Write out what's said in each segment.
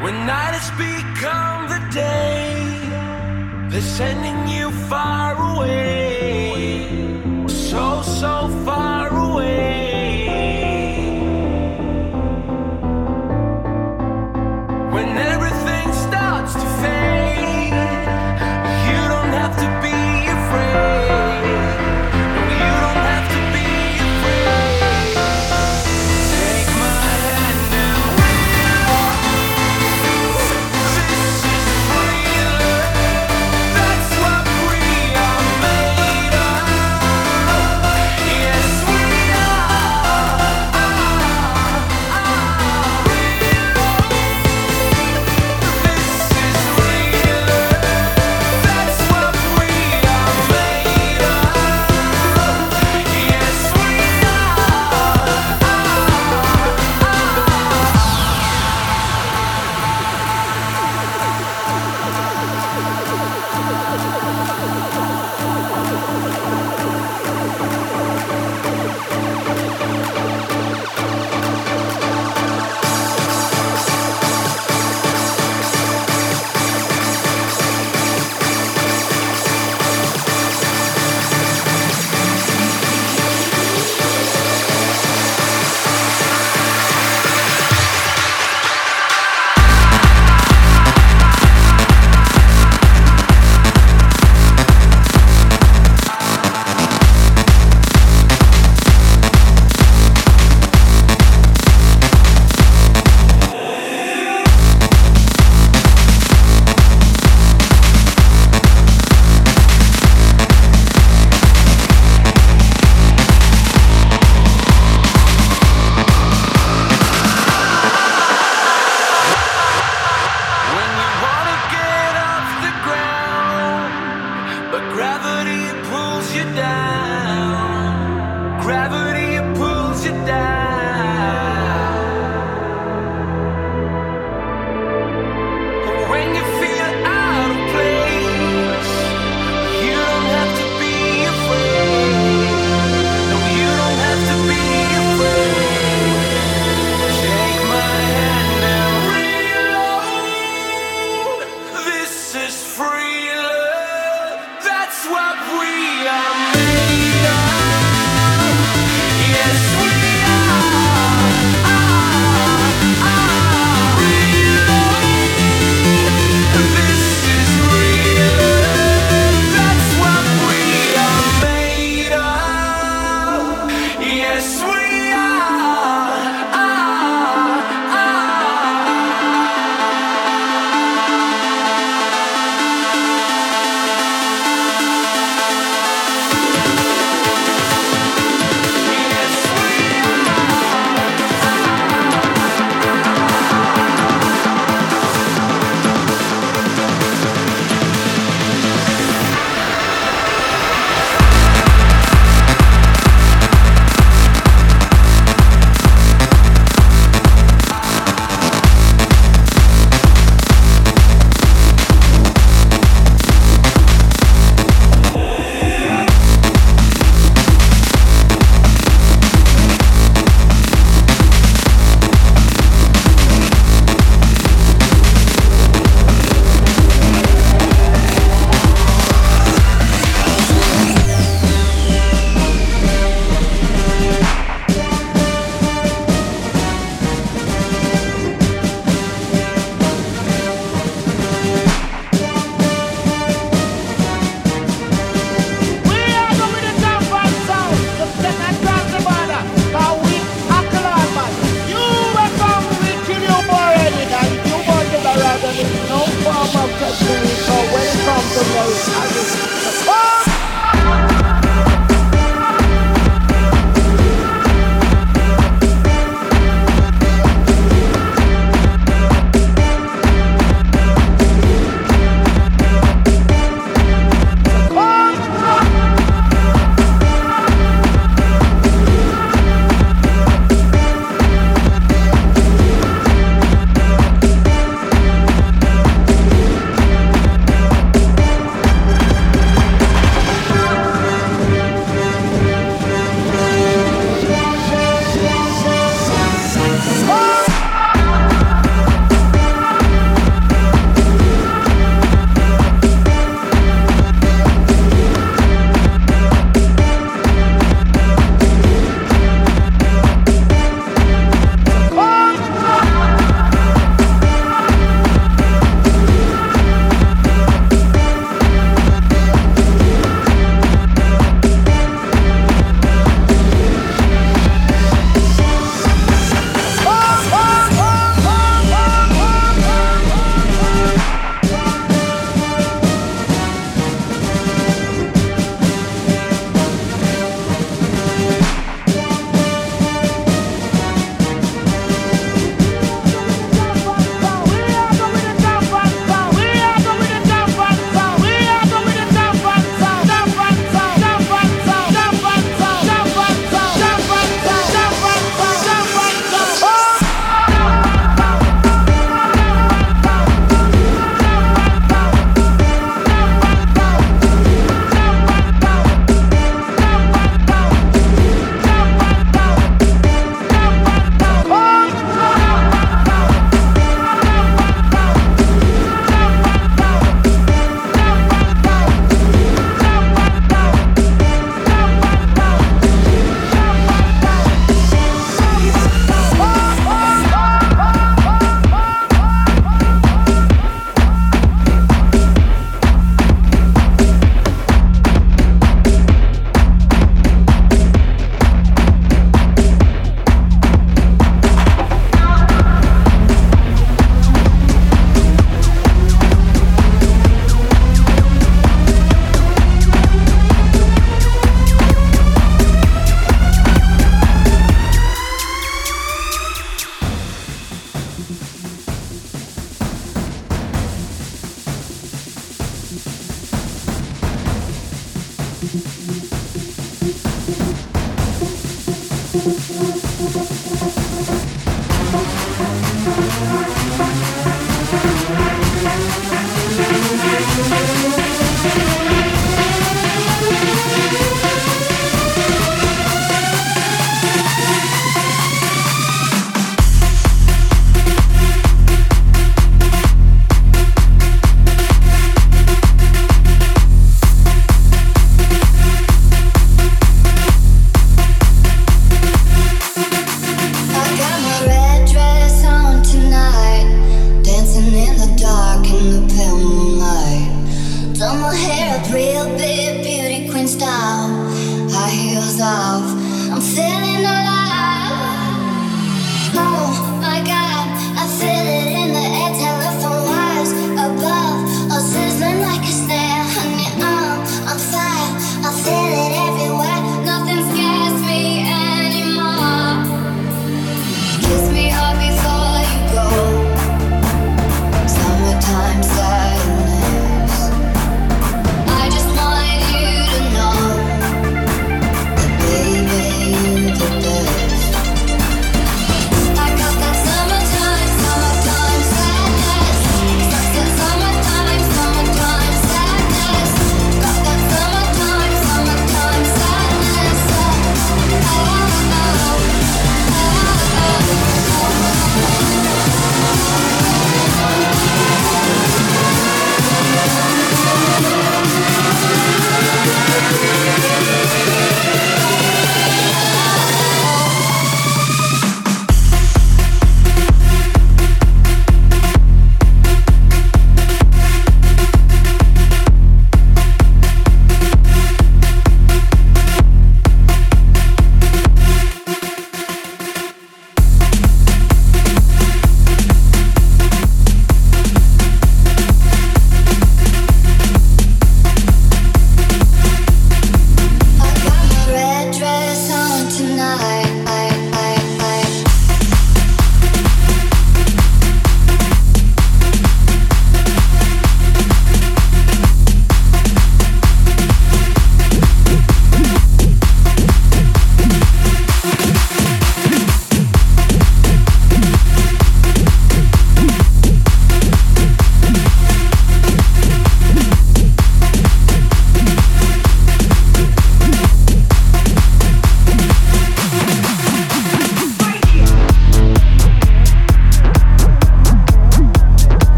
When night has become the day, they're sending you far away.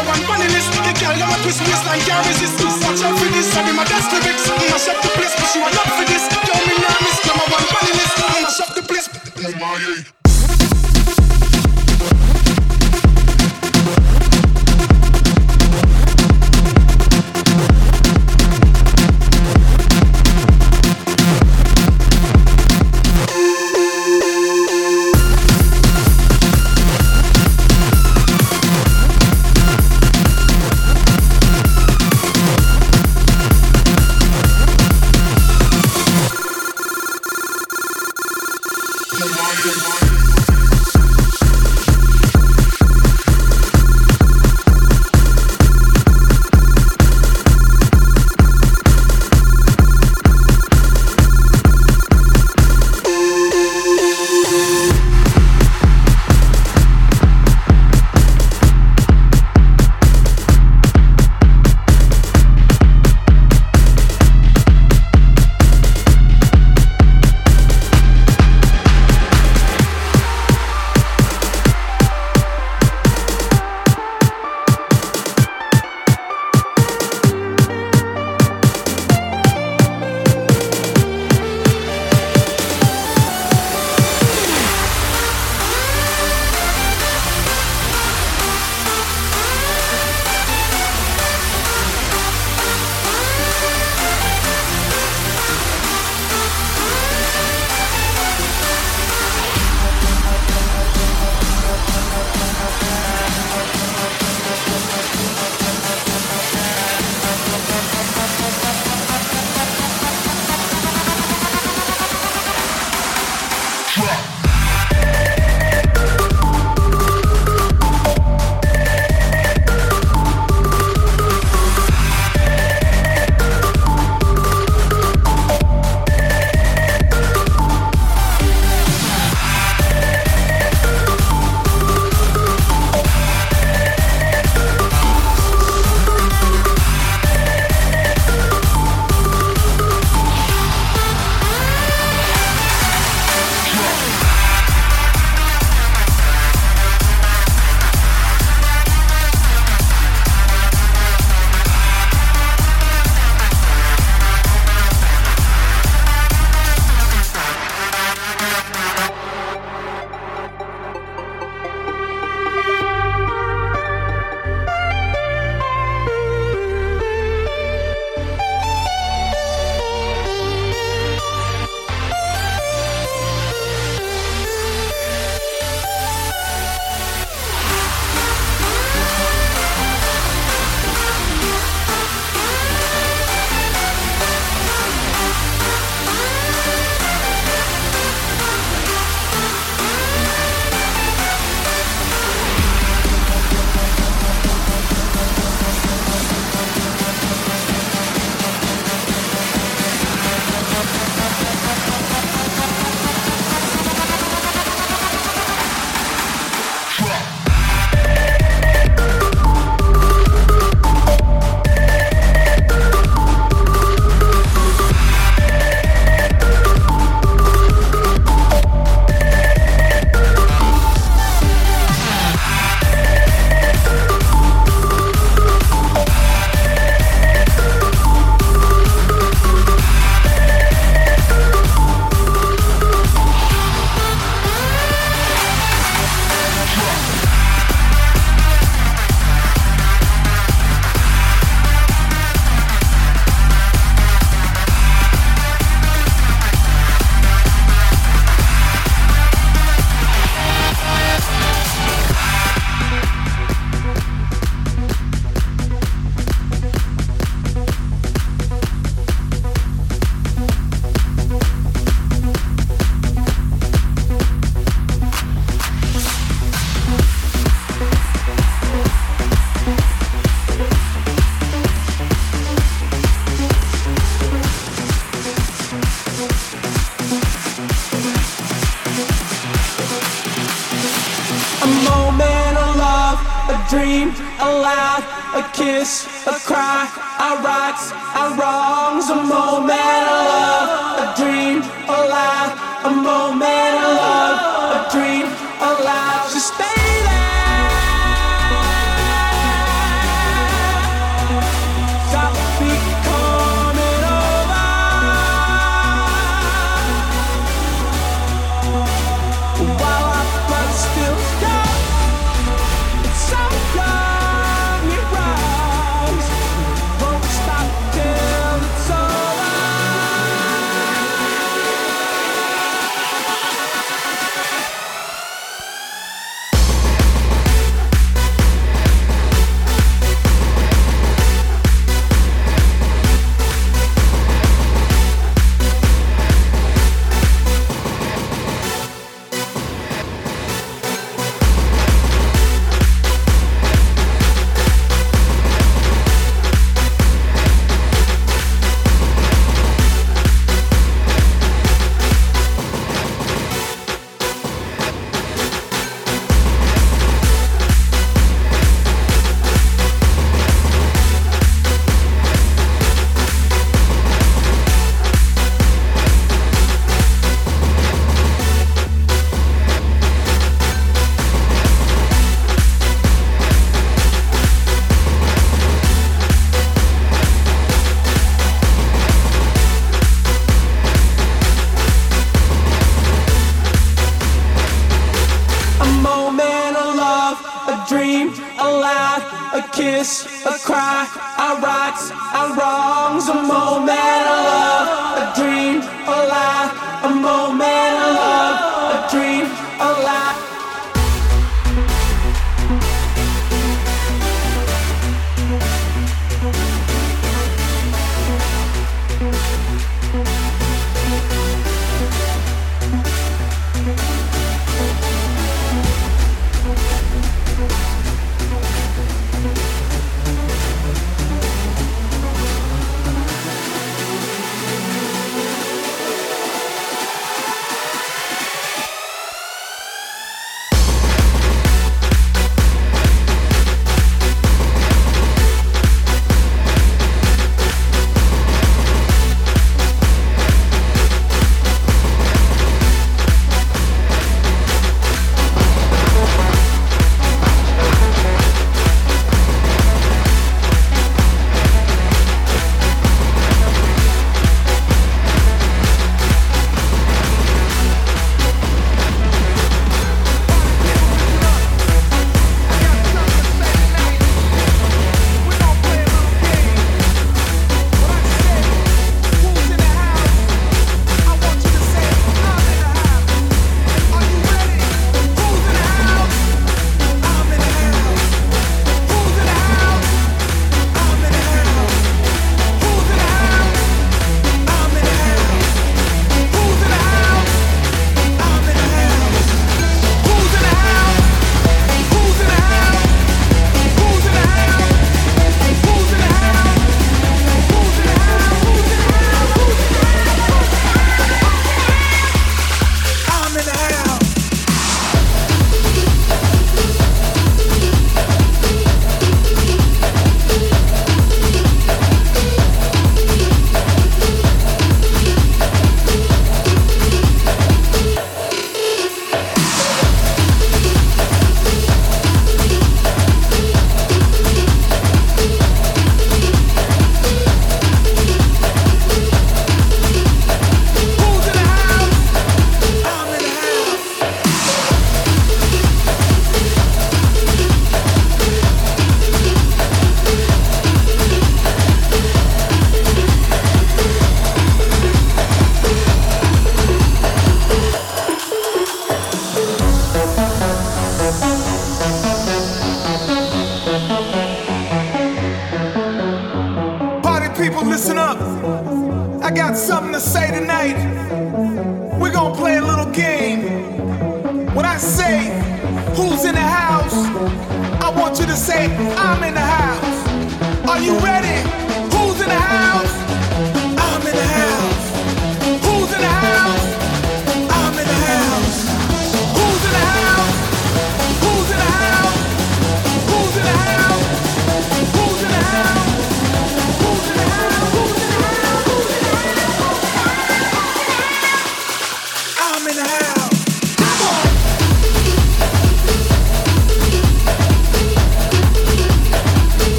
number one funny list. The girl that will twist me waistline can't resist. Watch out for this, I be my best lyrics. Mash up the place, but you are not for this. Tell me now, miss number one funny list. Mash up the place. Oh my.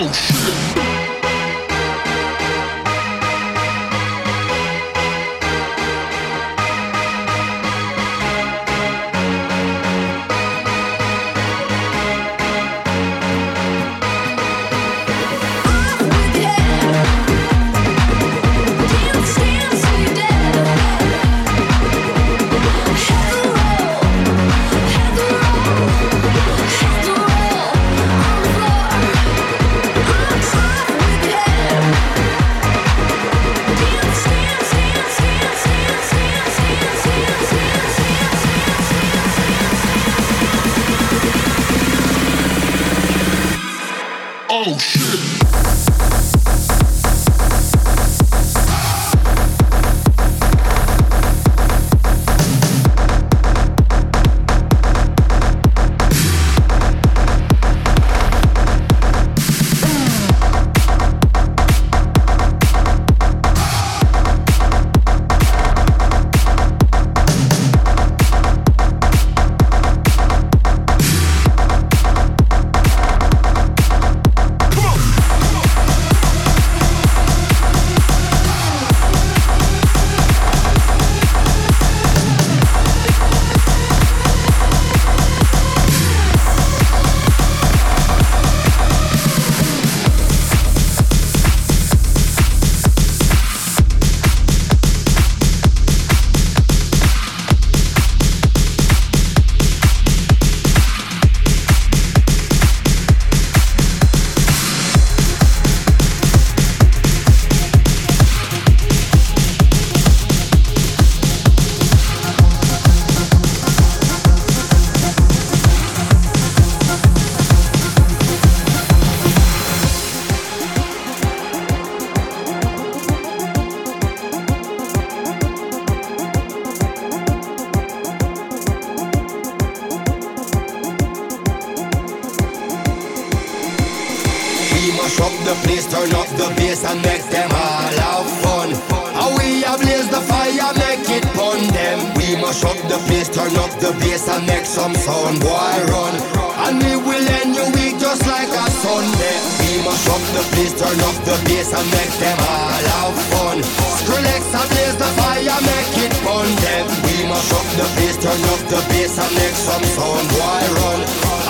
Oh, and make them all have fun. Skrillex and blaze the fire, make it fun. Then we must up the place, turn up the bass and make some sound. Why run?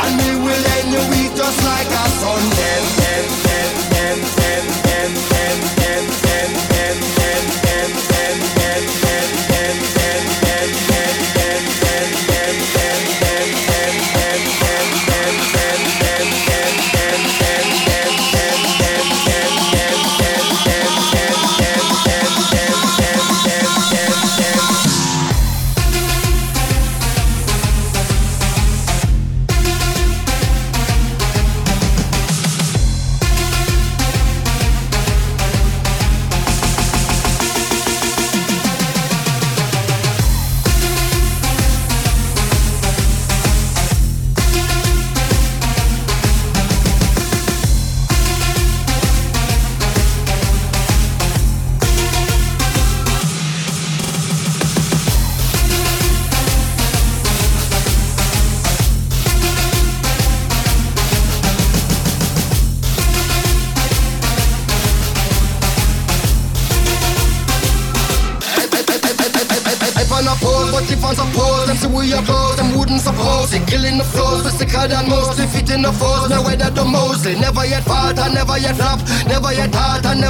And we will end the week just like a sun. Then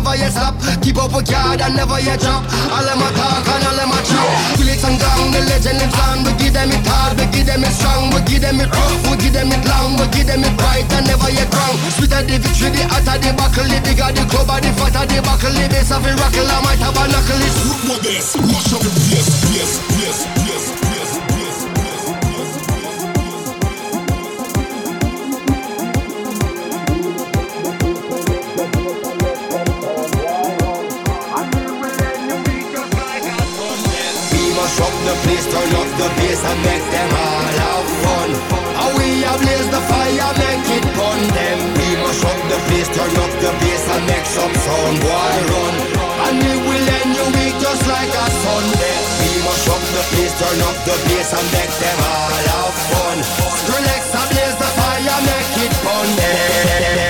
never yet stop. Keep up with God and never yet drop. All of my talk and all of my trap. Felix and gang, the legend lives on. We give them it hard, we give them it strong, we give them it rough, we give them it long, we give them it bright and never yet wrong. Sweeter the victory, the hotter the buckle, the bigger the club, the fatter the buckle, the base of the rockle, I might have a knuckle. Look what this, mash up the place, place, place. place, turn up the bass and make them all have fun. And we a blaze the fire, make it burn them. We must up the place, turn up the bass and make some sound, boy run. And we will end your week just like a Sunday. We must up the place, turn up the bass and make them all have fun. Skrillex a blaze the fire, make it burn them.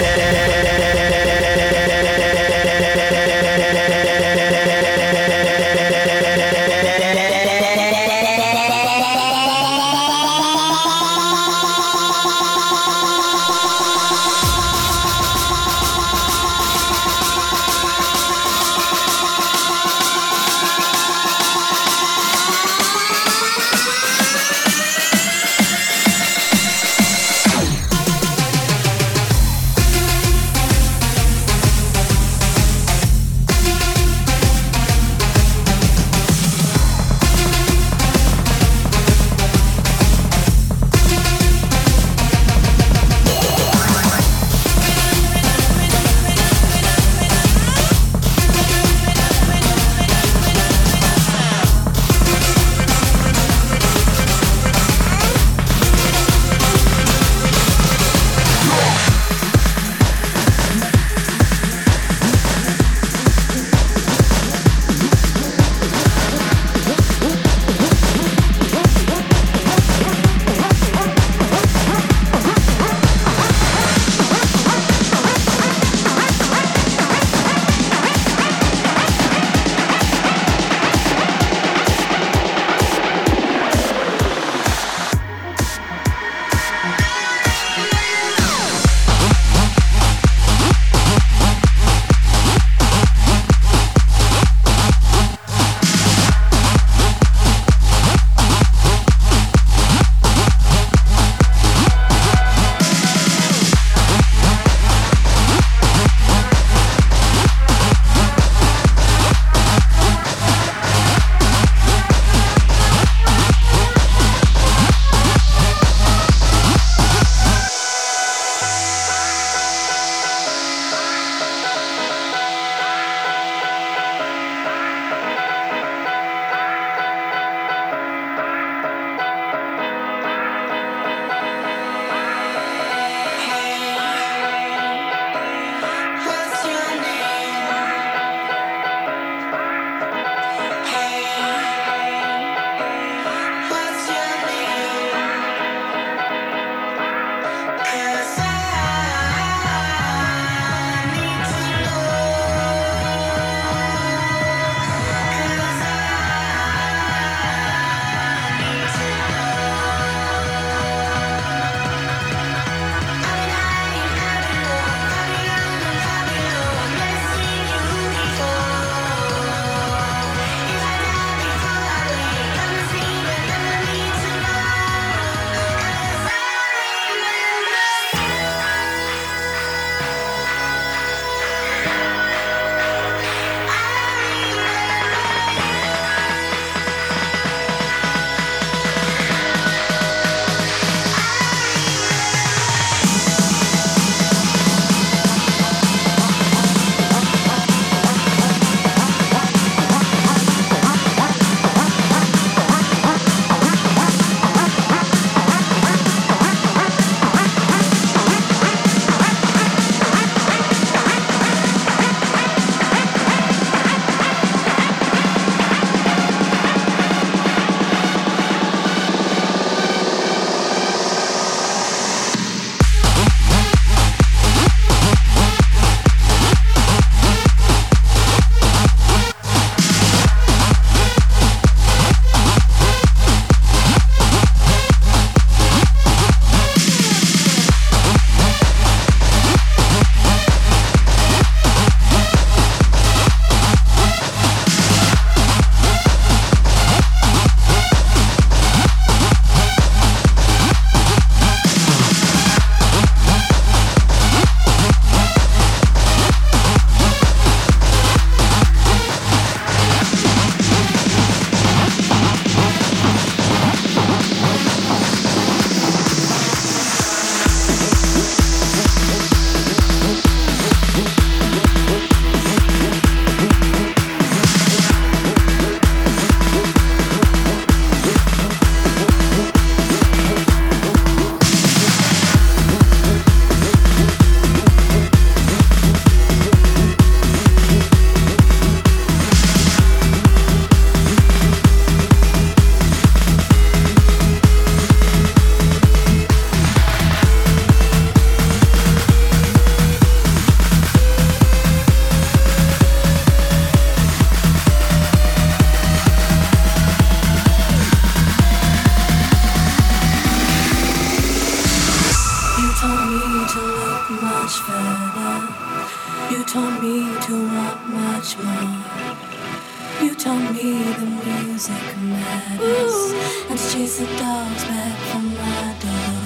chase the dogs back from my door.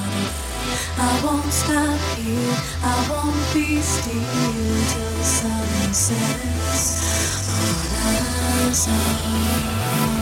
I won't stop here, I won't be still till the sun sets on us all.